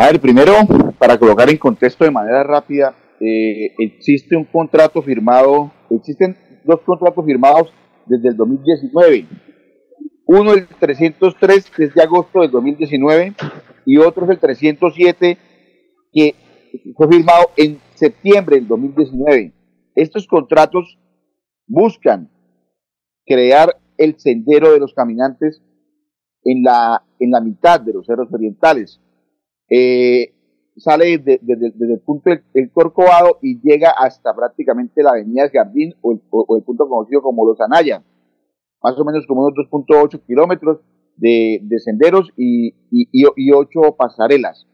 A ver, primero, para colocar en contexto de manera rápida, eh, existe un contrato firmado, existen dos contratos firmados desde el 2019. Uno el 303, que es de agosto del 2019, y otro es el 307, que fue firmado en septiembre del 2019. Estos contratos buscan crear el sendero de los caminantes en la, en la mitad de los cerros orientales. Eh, sale desde, el punto del, Corcovado y llega hasta prácticamente la avenida Jardín o el, punto conocido como Los Anaya, más o menos como unos 2.8 kilómetros de, senderos y, y, 8 pasarelas.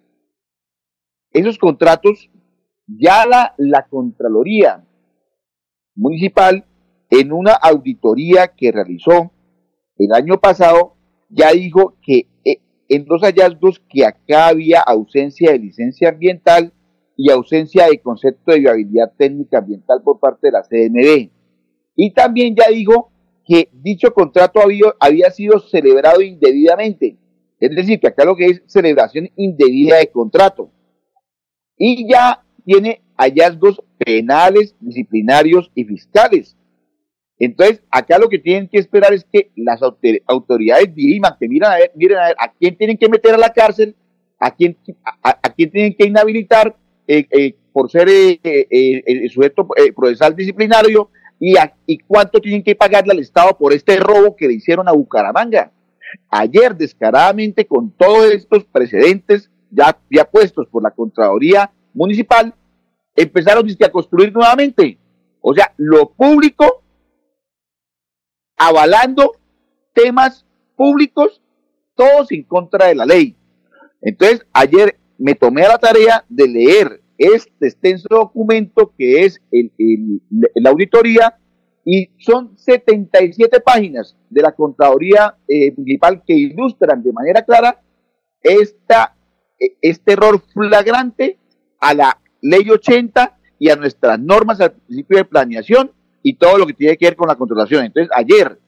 Esos contratos ya la, la Contraloría Municipal en una auditoría que realizó el año pasado ya dijo que en dos hallazgos que acá había ausencia de licencia ambiental y ausencia de concepto de viabilidad técnica ambiental por parte de la CNB. Y también ya dijo que dicho contrato había, había sido celebrado indebidamente. Es decir, que acá lo que es celebración indebida de contrato. Y ya tiene hallazgos penales, disciplinarios y fiscales. Entonces, acá lo que tienen que esperar es que las autoridades diriman, que miren a ver, miren a ver a quién tienen que meter a la cárcel, a quién, a, quién tienen que inhabilitar eh, eh, por ser eh, el sujeto procesal disciplinario y, y cuánto tienen que pagarle al Estado por este robo que le hicieron a Bucaramanga. Ayer, descaradamente, con todos estos precedentes ya, ya puestos por la Contraloría Municipal, empezaron a construir nuevamente. O sea, lo público avalando temas públicos, todos en contra de la ley. Entonces, ayer me tomé a la tarea de leer este extenso documento que es el, la auditoría y son 77 páginas de la Contraloría eh, Municipal que ilustran de manera clara esta, e, este error flagrante a la ley 80 y a nuestras normas al principio de planeación y todo lo que tiene que ver con la controlación. Entonces, ayer,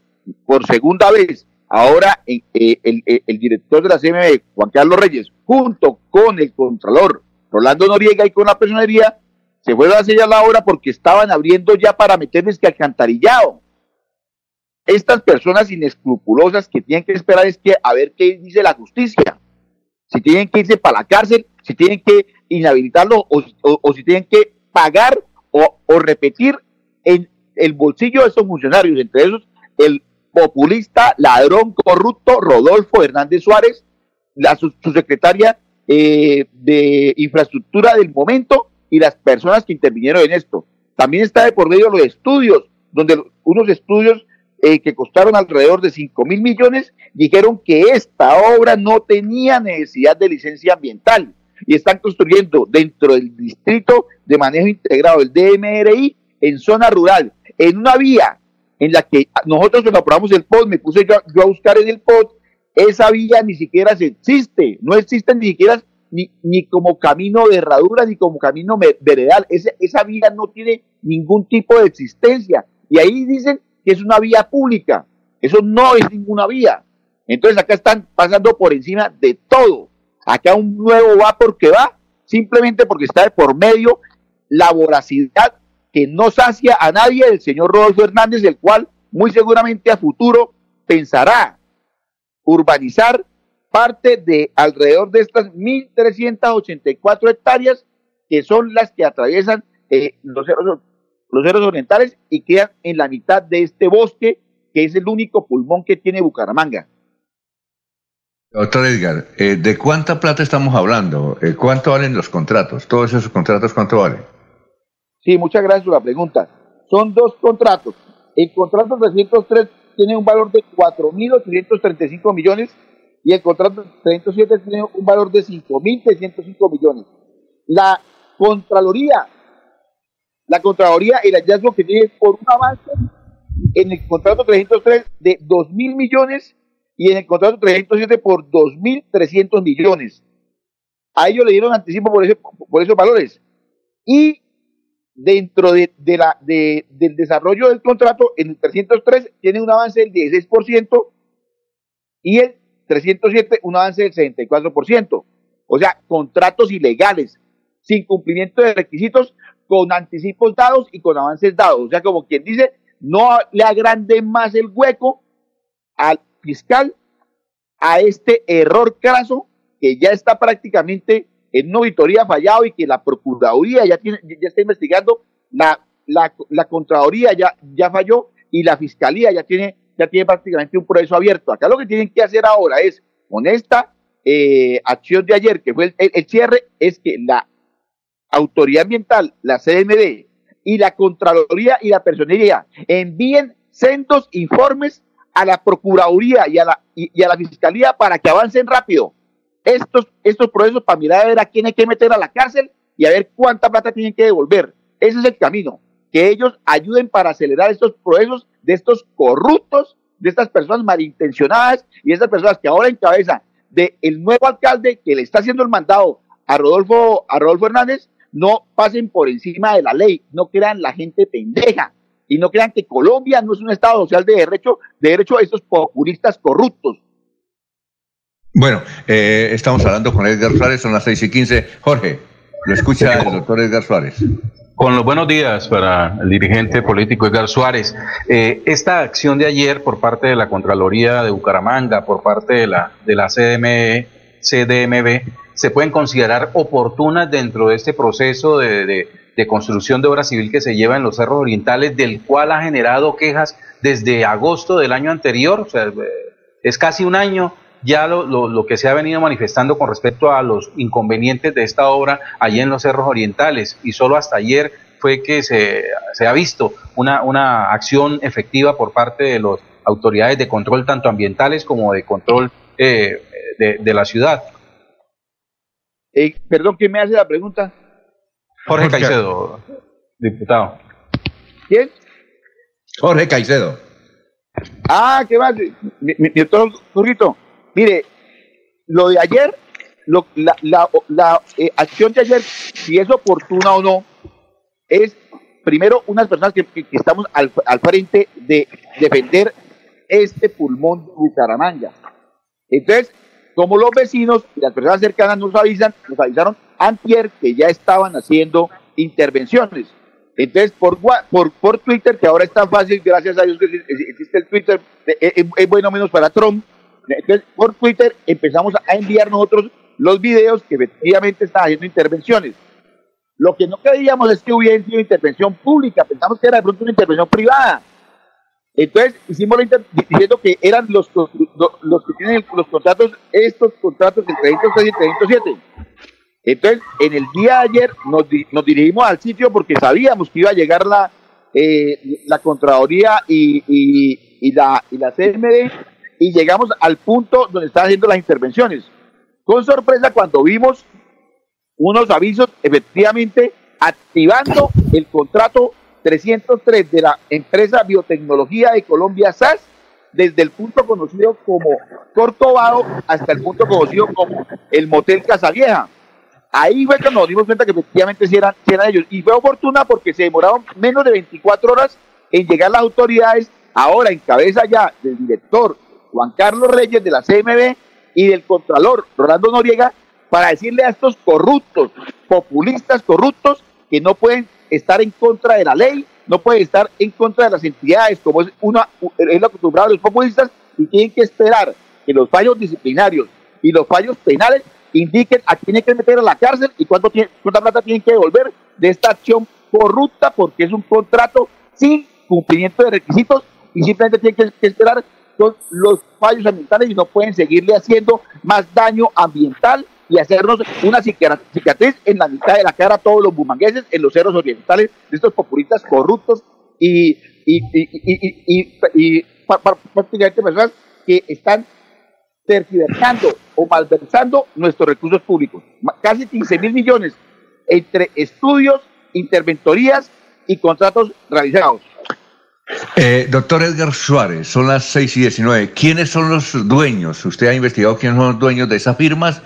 por segunda vez, ahora eh, eh, el, director de la CMB, Juan Carlos Reyes, junto con el contralor Rolando Noriega y con la personería, se fueron a sellar la obra porque estaban abriendo ya para meterles que alcantarillado. Estas personas inescrupulosas que tienen que esperar es que a ver qué dice la justicia. Si tienen que irse para la cárcel, si tienen que inhabilitarlo o, si tienen que pagar o, o repetir en el bolsillo de estos funcionarios, entre esos el populista, ladrón, corrupto Rodolfo Hernández Suárez, la subsecretaria eh, de infraestructura del momento y las personas que intervinieron en esto. También está de por medio los estudios, donde unos estudios eh, que costaron alrededor de 5 mil millones dijeron que esta obra no tenía necesidad de licencia ambiental y están construyendo dentro del distrito de manejo integrado, el DMRI, en zona rural, en una vía en la que nosotros cuando aprobamos el POD, me puse yo, a buscar en el POD, esa vía ni siquiera existe, no existe ni siquiera ni, ni como camino de herradura ni como camino veredal, esa, esa vía no tiene ningún tipo de existencia. Y ahí dicen que es una vía pública, eso no es ninguna vía. Entonces acá están pasando por encima de todo. Acá un nuevo va porque va, simplemente porque está de por medio la voracidad que no sacia a nadie el señor Rodolfo Hernández, el cual muy seguramente a futuro pensará urbanizar parte de alrededor de estas 1.384 hectáreas que son las que atraviesan eh, los, cerros, los cerros orientales y quedan en la mitad de este bosque que es el único pulmón que tiene Bucaramanga. Doctor Edgar, eh, ¿de cuánta plata estamos hablando? Eh, ¿Cuánto valen los contratos? ¿Todos esos contratos cuánto valen? Sí, muchas gracias por la pregunta. Son dos contratos. El contrato 303 tiene un valor de 4.835 millones y el contrato 307 tiene un valor de 5.605 millones. La Contraloría, la Contraloría, el hallazgo que tiene por un avance en el contrato 303 de 2.000 millones y en el contrato 307 por 2.300 millones. A ellos le dieron anticipo por, ese, por esos valores. Y dentro de, la, de, del desarrollo del contrato, en el 303 tiene un avance del 16% y el 307 un avance del 64%. O sea, contratos ilegales, sin cumplimiento de requisitos, con anticipos dados y con avances dados. O sea, como quien dice, no le agrande más el hueco al fiscal a este error craso que ya está prácticamente en una auditoría fallado y que la Procuraduría ya, tiene, ya está investigando, la, la, la Contraloría ya, ya falló y la Fiscalía ya tiene, ya tiene prácticamente un proceso abierto. Acá lo que tienen que hacer ahora es, con esta eh, acción de ayer, que fue el, cierre, es que la autoridad ambiental, la CMD y la Contraloría y la Personería envíen sendos informes a la Procuraduría y a la, y, a la Fiscalía para que avancen rápido estos, estos procesos para mirar a ver a quién hay que meter a la cárcel y a ver cuánta plata tienen que devolver. Ese es el camino, que ellos ayuden para acelerar estos procesos de estos corruptos, de estas personas malintencionadas y de estas personas que ahora en cabeza del nuevo alcalde que le está haciendo el mandado a Rodolfo, a Rodolfo Hernández, no pasen por encima de la ley, no crean la gente pendeja y no crean que Colombia no es un Estado social de derecho, de derecho a estos populistas corruptos. Bueno, eh, estamos hablando con Edgar Suárez, son las seis y quince. Jorge, lo escucha el doctor Edgar Suárez. Con los buenos días para el dirigente político Edgar Suárez. Eh, esta acción de ayer por parte de la Contraloría de Bucaramanga, por parte de la, de la CDM, CDMB, se pueden considerar oportunas dentro de este proceso de, construcción de obra civil que se lleva en los cerros orientales, del cual ha generado quejas desde agosto del año anterior, o sea, es casi un año ya lo, lo, que se ha venido manifestando con respecto a los inconvenientes de esta obra allí en los cerros orientales y solo hasta ayer fue que se, se ha visto una, una acción efectiva por parte de las autoridades de control tanto ambientales como de control eh, de, de la ciudad. Eh, perdón, ¿quién me hace la pregunta? Jorge, Caicedo, diputado. ¿Quién? Jorge Caicedo. Ah, ¿qué más? Mi, mi, doctor mire, lo de ayer, la, la, eh, acción de ayer, si es oportuna o no, es primero unas personas que, estamos al, al, frente de defender este pulmón de Bucaramanga. Entonces, como los vecinos y las personas cercanas nos avisan, nos avisaron antier que ya estaban haciendo intervenciones. Entonces, por, por, por Twitter, que ahora es tan fácil, gracias a Dios que existe el Twitter, es, bueno menos para Trump. Entonces, por Twitter empezamos a enviar nosotros los videos que efectivamente están haciendo intervenciones. Lo que no creíamos es que hubiera sido intervención pública, pensamos que era de pronto una intervención privada. Entonces hicimos la diciendo que eran los, los, que tienen los contratos, estos contratos del 306 y 307. Entonces, en el día de ayer nos, dirigimos al sitio porque sabíamos que iba a llegar la, eh, la Contraloría y, la, y la CMD y llegamos al punto donde están haciendo las intervenciones. Con sorpresa cuando vimos unos avisos efectivamente activando el contrato 303 de la empresa Biotecnología de Colombia SAS, desde el punto conocido como Corcovado hasta el punto conocido como el Motel Vieja. Ahí fue cuando nos dimos cuenta que efectivamente sí eran, eran ellos. Y fue oportuna porque se demoraron menos de 24 horas en llegar las autoridades, ahora en cabeza ya del director Juan Carlos Reyes de la CMB y del Contralor Rolando Noriega, para decirle a estos corruptos, populistas corruptos, que no pueden estar en contra de la ley, no puede estar en contra de las entidades, como es, una, es lo acostumbrado de los populistas, y tienen que esperar que los fallos disciplinarios y los fallos penales indiquen a quién hay que meter a la cárcel y cuánto tiene, cuánta plata tienen que devolver de esta acción corrupta, porque es un contrato sin cumplimiento de requisitos y simplemente tienen que, esperar con los fallos ambientales y no pueden seguirle haciendo más daño ambiental y hacernos una cicatriz en la mitad de la cara a todos los bumangueses en los cerros orientales de estos populistas corruptos y, y, y, y prácticamente personas que están tergiversando o malversando nuestros recursos públicos. Casi 15 mil millones entre estudios, interventorías y contratos realizados. Eh, doctor Edgar Suárez, son las 6 y 19. ¿Quiénes son los dueños? ¿Usted ha investigado quiénes son los dueños de esas firmas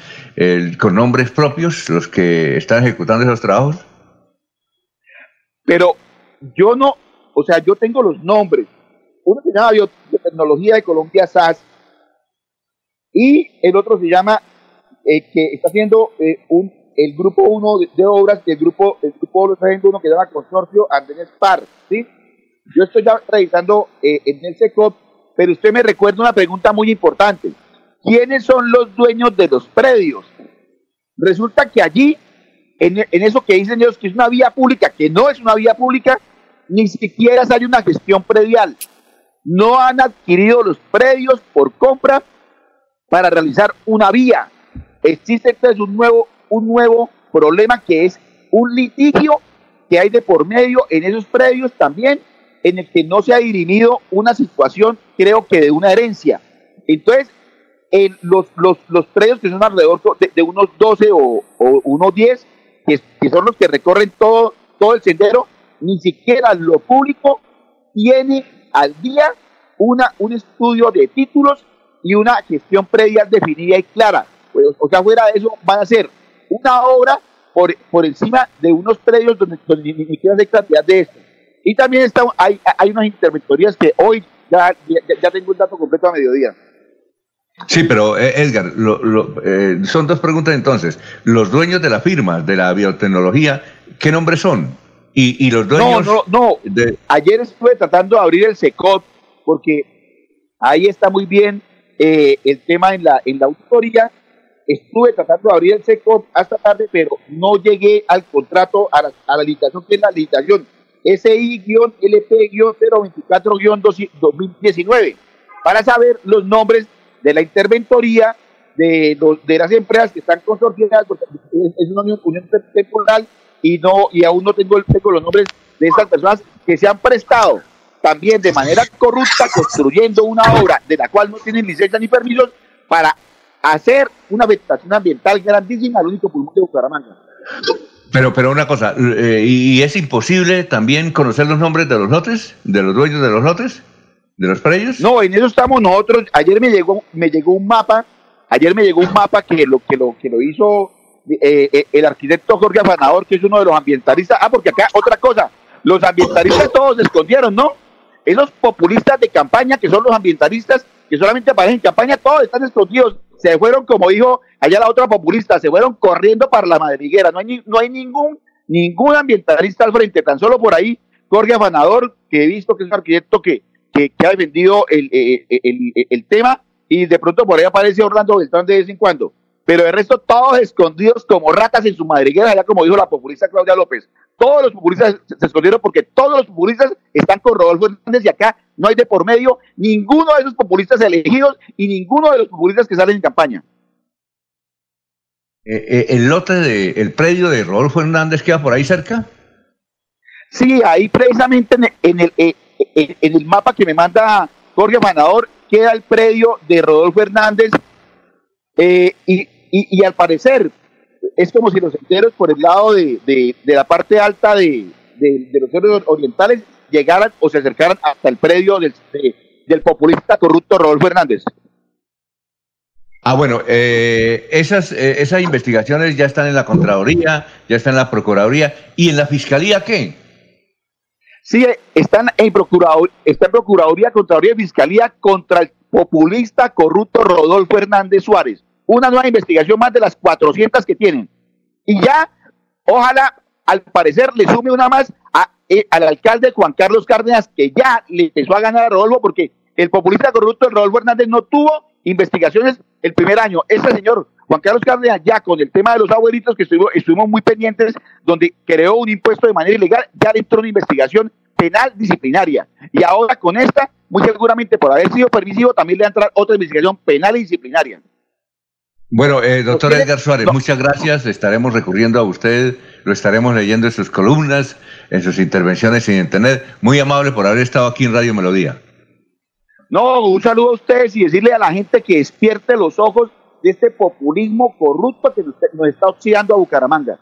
con nombres propios, los que están ejecutando esos trabajos? Pero yo no, o sea, yo tengo los nombres. Uno se llama Biotecnología de Colombia SAS y el otro se llama eh, que está haciendo eh, un, el grupo 1 de, obras, el grupo, el grupo lo está haciendo uno que llama Consorcio Andrés Par, ¿sí? Yo estoy ya revisando eh, en el SECOP, pero usted me recuerda una pregunta muy importante. ¿Quiénes son los dueños de los predios? Resulta que allí, en, en eso que dicen ellos que es una vía pública, que no es una vía pública, ni siquiera sale una gestión predial. No han adquirido los predios por compra para realizar una vía. Existe entonces un nuevo, un nuevo problema que es un litigio que hay de por medio en esos predios también, en el que no se ha dirimido una situación, creo que de una herencia. Entonces, en los, los, los predios que son alrededor de, unos 12 o, unos 10, que, que, son los que recorren todo, todo el sendero, ni siquiera lo público tiene al día una, un estudio de títulos y una gestión previa definida y clara. Pues, o sea, fuera de eso van a ser una obra por, por encima de unos predios donde, ni, siquiera hay cantidad de esto. Y también está, hay, hay unas interventorías que hoy ya, ya, tengo el dato completo a mediodía. Sí, pero eh, Edgar, eh, son dos preguntas entonces. Los dueños de la firma de la biotecnología, ¿qué nombres son? Y, y los dueños... No, no, no. Ayer estuve tratando de abrir el SECOT porque ahí está muy bien eh, el tema en la, en la auditoría. Estuve tratando de abrir el SECOT hasta tarde, pero no llegué al contrato, a la, a la licitación, que es la licitación SI-LP-024-2019, para saber los nombres de la interventoría de, de las empresas que están consorciadas, es una unión, unión temporal y no y aún no tengo, tengo los nombres de estas personas que se han prestado también de manera corrupta construyendo una obra de la cual no tienen licencia ni permisos para hacer una vegetación ambiental grandísima al único pulmón de Bucaramanga. Pero, pero una cosa, eh, ¿y es imposible también conocer los nombres de los lotes, de los dueños de los lotes, de los predios? No, en eso estamos nosotros. Ayer me llegó, me llegó un mapa, ayer me llegó un mapa que lo que lo que lo hizo eh, eh, el arquitecto Jorge Afanador, que es uno de los ambientalistas. Ah, porque acá otra cosa, los ambientalistas todos se escondieron, ¿no? Esos populistas de campaña, que son los ambientalistas, que solamente aparecen en campaña, todos están escondidos. Se fueron, como dijo allá la otra populista, se fueron corriendo para la madriguera. No hay, no hay ningún, ningún ambientalista al frente, tan solo por ahí Jorge Afanador, que he visto que es un arquitecto que, que, ha defendido el, el, el, el, tema, y de pronto por ahí aparece Orlando Beltrán de vez en cuando pero el resto todos escondidos como ratas en su madriguera, ya como dijo la populista Claudia López. Todos los populistas se, escondieron porque todos los populistas están con Rodolfo Hernández y acá no hay de por medio ninguno de esos populistas elegidos y ninguno de los populistas que salen en campaña. Eh, eh, ¿El lote del el predio de Rodolfo Hernández queda por ahí cerca? Sí, ahí precisamente en el, en el, en el mapa que me manda Jorge Fanador queda el predio de Rodolfo Hernández eh, y, y, al parecer es como si los enteros por el lado de, de, la parte alta de, de los cerros orientales llegaran o se acercaran hasta el predio del, del populista corrupto Rodolfo Hernández. Ah, bueno, eh, esas, eh, esas investigaciones ya están en la Contraloría, ya están en la Procuraduría. ¿Y en la Fiscalía qué? Sí, están en, Procuraduría, está en Procuraduría, Contraloría y Fiscalía contra el populista corrupto Rodolfo Hernández Suárez. Una nueva investigación más de las 400 que tienen. Y ya, ojalá, al parecer, le sume una más eh, al alcalde Juan Carlos Cárdenas, que ya le empezó a ganar a Rodolfo, porque el populista corrupto Rodolfo Hernández no tuvo investigaciones el primer año. Este señor, Juan Carlos Cárdenas, ya con el tema de los abuelitos, que estuvimos, estuvimos muy pendientes, donde creó un impuesto de manera ilegal, ya entró una investigación penal disciplinaria. Y ahora con esta, muy seguramente por haber sido permisivo, también le va a entrar otra investigación penal y disciplinaria. Bueno, eh, doctor Edgar Suárez, muchas gracias. Estaremos recurriendo a usted, lo estaremos leyendo en sus columnas, en sus intervenciones en Internet. Muy amable por haber estado aquí en Radio Melodía. No, un saludo a ustedes y decirle a la gente que despierte los ojos de este populismo corrupto que nos está oxidando a Bucaramanga.